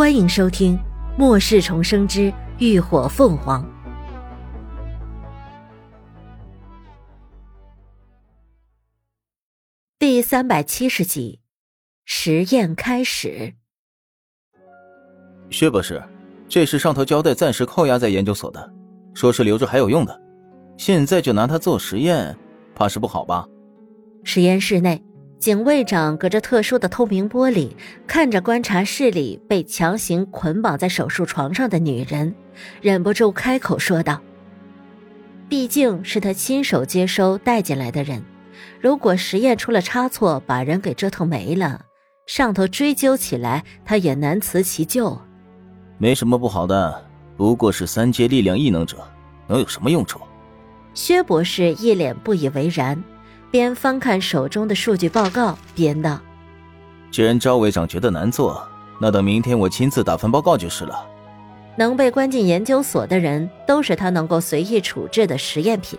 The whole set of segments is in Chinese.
欢迎收听《末世重生之浴火凤凰》第三百七十集，实验开始。薛博士，这是上头交代暂时扣押在研究所的，说是留着还有用的，现在就拿它做实验，怕是不好吧？实验室内。警卫长隔着特殊的透明玻璃看着观察室里被强行捆绑在手术床上的女人，忍不住开口说道：“毕竟是他亲手接收带进来的人，如果实验出了差错，把人给折腾没了，上头追究起来，他也难辞其咎。”没什么不好的，不过是三阶力量异能者，能有什么用处？薛博士一脸不以为然。边翻看手中的数据报告，边道：“既然赵委长觉得难做，那等明天我亲自打份报告就是了。能被关进研究所的人，都是他能够随意处置的实验品，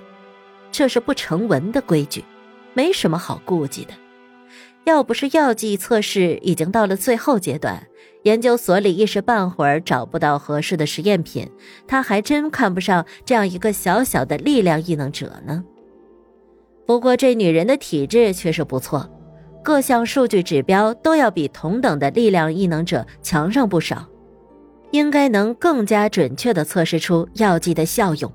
这是不成文的规矩，没什么好顾忌的。要不是药剂测试已经到了最后阶段，研究所里一时半会儿找不到合适的实验品，他还真看不上这样一个小小的力量异能者呢。”不过这女人的体质却是不错，各项数据指标都要比同等的力量异能者强上不少，应该能更加准确地测试出药剂的效用。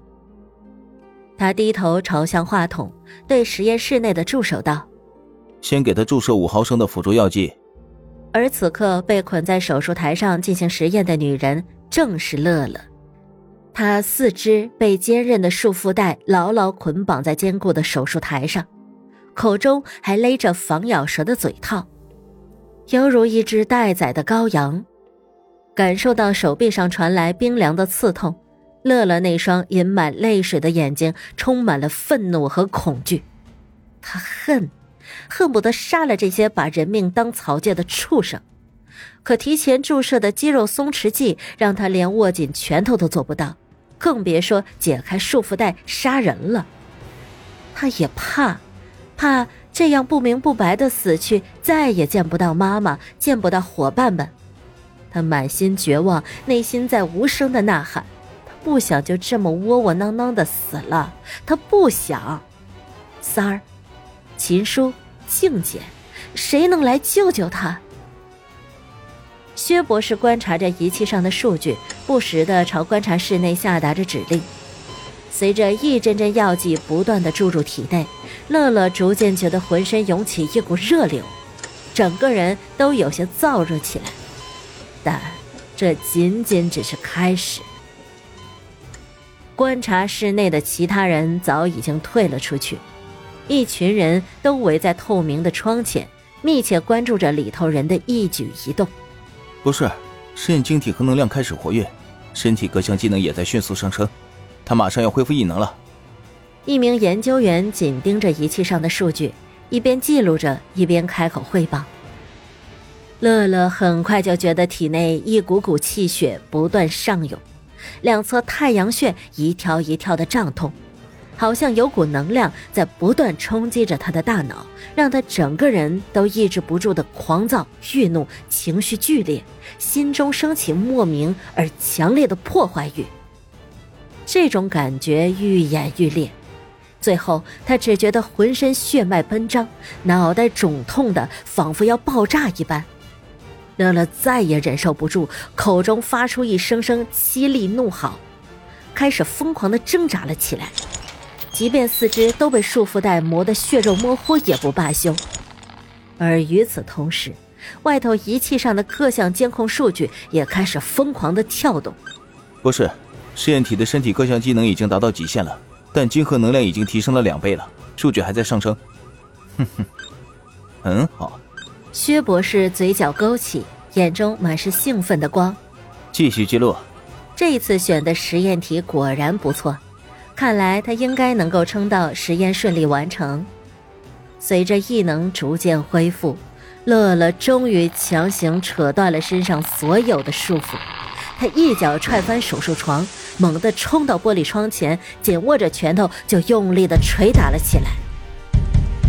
他低头朝向话筒，对实验室内的助手道：“先给他注射五毫升的辅助药剂。”而此刻被捆在手术台上进行实验的女人正是乐乐。他四肢被坚韧的束缚带牢牢捆绑在坚固的手术台上，口中还勒着防咬舌的嘴套，犹如一只待宰的羔羊。感受到手臂上传来冰凉的刺痛，乐乐那双盈满泪水的眼睛充满了愤怒和恐惧。他恨，恨不得杀了这些把人命当草芥的畜生。可提前注射的肌肉松弛剂让他连握紧拳头都做不到。更别说解开束缚带杀人了。他也怕，怕这样不明不白的死去，再也见不到妈妈，见不到伙伴们。他满心绝望，内心在无声的呐喊：他不想就这么窝窝囊囊的死了，他不想。三儿，秦叔，静姐，谁能来救救他？薛博士观察着仪器上的数据，不时地朝观察室内下达着指令。随着一针针药剂不断地注入体内，乐乐逐渐觉得浑身涌起一股热流，整个人都有些燥热起来。但这仅仅只是开始。观察室内的其他人早已经退了出去，一群人都围在透明的窗前，密切关注着里头人的一举一动。不是，肾晶体核能量开始活跃，身体各项机能也在迅速上升，他马上要恢复异能了。一名研究员紧盯着仪器上的数据，一边记录着，一边开口汇报。乐乐很快就觉得体内一股股气血不断上涌，两侧太阳穴一跳一跳的胀痛。好像有股能量在不断冲击着他的大脑，让他整个人都抑制不住的狂躁、郁怒，情绪剧烈，心中升起莫名而强烈的破坏欲。这种感觉愈演愈烈，最后他只觉得浑身血脉奔张，脑袋肿痛的仿佛要爆炸一般。乐乐再也忍受不住，口中发出一声声凄厉怒吼，开始疯狂的挣扎了起来。即便四肢都被束缚带磨得血肉模糊，也不罢休。而与此同时，外头仪器上的各项监控数据也开始疯狂的跳动。博士，试验体的身体各项机能已经达到极限了，但晶核能量已经提升了两倍了，数据还在上升。哼哼，很好。薛博士嘴角勾起，眼中满是兴奋的光。继续记录。这次选的实验体果然不错。看来他应该能够撑到实验顺利完成。随着异能逐渐恢复，乐乐终于强行扯断了身上所有的束缚。他一脚踹翻手术床，猛地冲到玻璃窗前，紧握着拳头就用力地捶打了起来。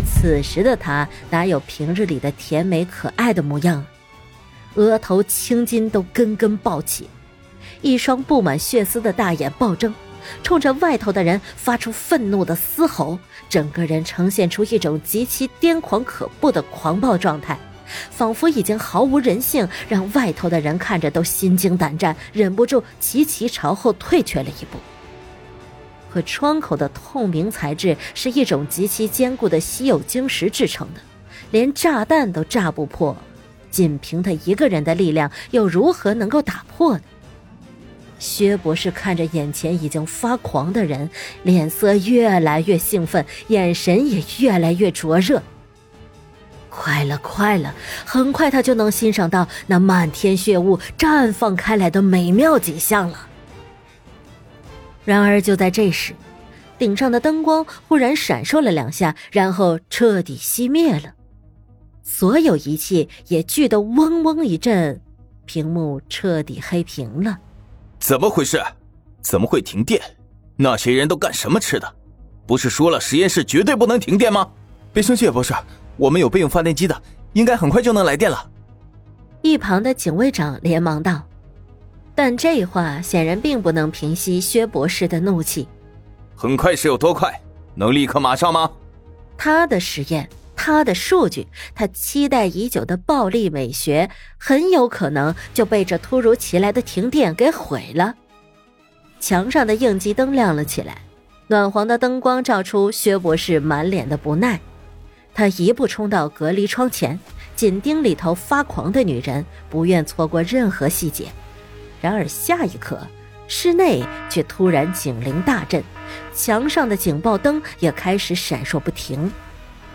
此时的他哪有平日里的甜美可爱的模样？额头青筋都根根暴起，一双布满血丝的大眼暴睁，冲着外头的人发出愤怒的嘶吼，整个人呈现出一种极其癫狂可怖的狂暴状态，仿佛已经毫无人性，让外头的人看着都心惊胆战，忍不住齐齐朝后退却了一步。可窗口的透明材质是一种极其坚固的稀有晶石制成的，连炸弹都炸不破，仅凭他一个人的力量，又如何能够打破呢？薛博士看着眼前已经发狂的人，脸色越来越兴奋，眼神也越来越灼热。快了，快了，很快他就能欣赏到那漫天血雾绽放开来的美妙景象了。然而，就在这时，顶上的灯光忽然闪烁了两下，然后彻底熄灭了，所有仪器也聚得嗡嗡一震，屏幕彻底黑屏了。怎么回事？怎么会停电？那些人都干什么吃的？不是说了实验室绝对不能停电吗？别生气，博士，我们有备用发电机的，应该很快就能来电了。一旁的警卫长连忙道，但这话显然并不能平息薛博士的怒气。很快是有多快？能立刻马上吗？他的实验。他的数据，他期待已久的暴力美学，很有可能就被这突如其来的停电给毁了。墙上的应急灯亮了起来，暖黄的灯光照出薛博士满脸的不耐。他一步冲到隔离窗前，紧盯里头发狂的女人，不愿错过任何细节。然而下一刻，室内却突然警铃大震，墙上的警报灯也开始闪烁不停。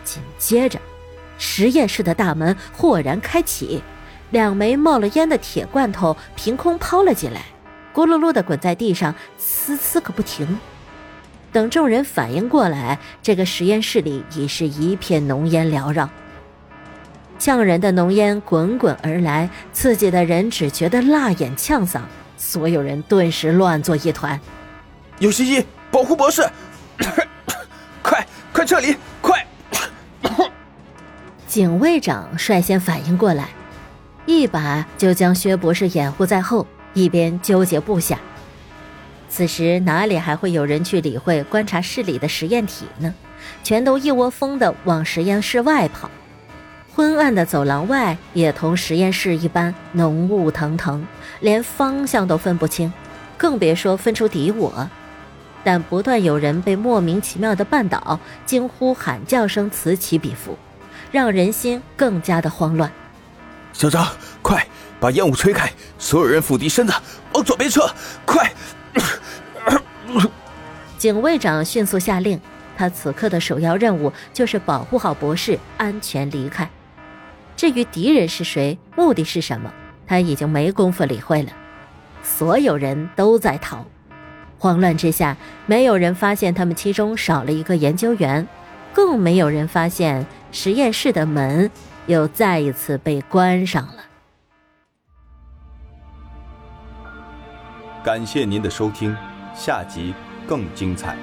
紧接着，实验室的大门豁然开启，两枚冒了烟的铁罐头凭空抛了进来，咕噜噜的滚在地上，呲呲个不停。等众人反应过来，这个实验室里已是一片浓烟缭绕，呛人的浓烟滚滚而来，刺激的人只觉得辣眼呛嗓，所有人顿时乱作一团。有袭击，保护博士！快，快撤离！快警卫长率先反应过来，一把就将薛博士掩护在后，一边纠结不下。此时哪里还会有人去理会观察室里的实验体呢？全都一窝蜂的往实验室外跑。昏暗的走廊外也同实验室一般浓雾腾腾，连方向都分不清，更别说分出敌我。但不断有人被莫名其妙的绊倒，惊呼喊叫声此起彼伏。让人心更加的慌乱。小张，快把烟雾吹开！所有人伏低身子，往左边撤！快！警卫长迅速下令，他此刻的首要任务就是保护好博士，安全离开。至于敌人是谁，目的是什么，他已经没工夫理会了。所有人都在逃，慌乱之下，没有人发现他们其中少了一个研究员。更没有人发现实验室的门又再一次被关上了。感谢您的收听，下集更精彩。